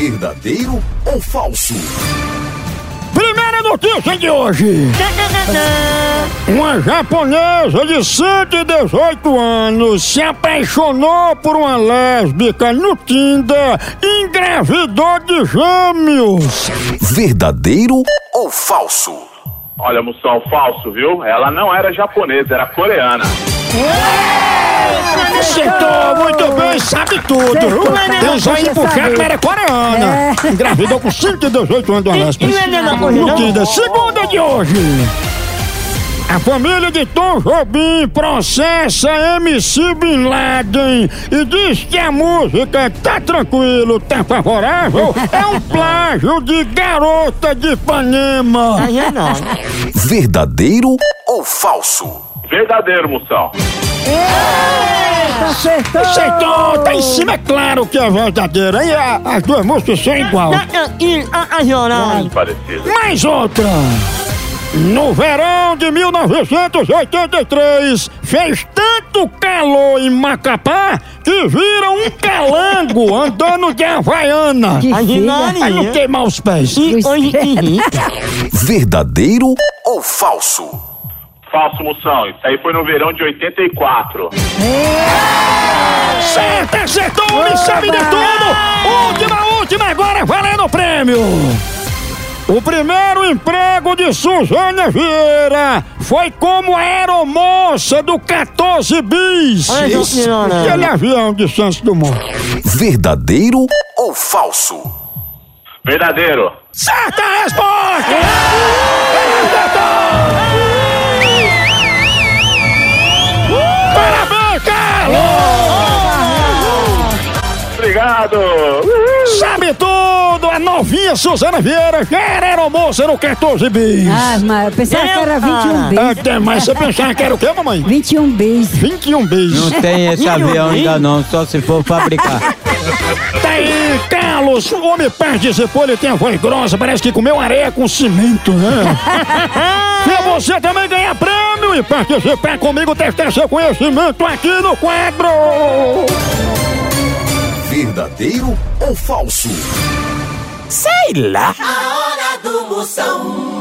Verdadeiro ou falso? Primeira notícia de hoje. Uma japonesa de 118 anos se apaixonou por uma lésbica no Tinder e engravidou de gêmeos. Verdadeiro ou falso? Olha, moção, falso, viu? Ela não era japonesa, era coreana. Acertou muito bem, sabe tudo. Tem um zoinho puxado, mas era coreana. Engravidou com 118 anos lésbica. No Tinder. Segunda de hoje. A família de Tom Jobim processa MC Bin Laden e diz que a música Tá Tranquilo, Tá Favorável é um plágio de Garota de Ipanema. Verdadeiro ou falso? Verdadeiro, moção. Acertou! Aceitou, tá em cima, é claro que é verdadeira. E a- as duas músicas são igual. Parecido. Mais outra. No verão de 1983, fez tanto calor em Macapá que vira um calango andando de Havaiana. Aí não queimar os pés. Verdadeiro ou falso? Falso, moção. Isso aí foi no verão de 84. Certo, acertou, ele sabe de tudo! Última, última, agora valendo o prêmio! O primeiro emprego de Suzana Vieira foi como aeromoça do 14 Bis. Aquele avião de Santos Dumont. Verdadeiro ou falso? Verdadeiro. Certa resposta! Obrigado. Sabe tudo! A novinha Suzana Vieira já era no 14 bis. Ah, mas eu pensava que era 21 bis. Até mais você pensava que era o quê, mamãe? 21 bis. 21 bis. Não tem esse avião ainda não, só se for fabricar. Tá aí, Carlos! O homem participou, ele tem a voz grossa, parece que comeu areia com cimento, né? Se você também ganhar prêmio e participar comigo, testar seu conhecimento aqui no quadro! Verdadeiro ou falso? Sei lá! A hora do Moção.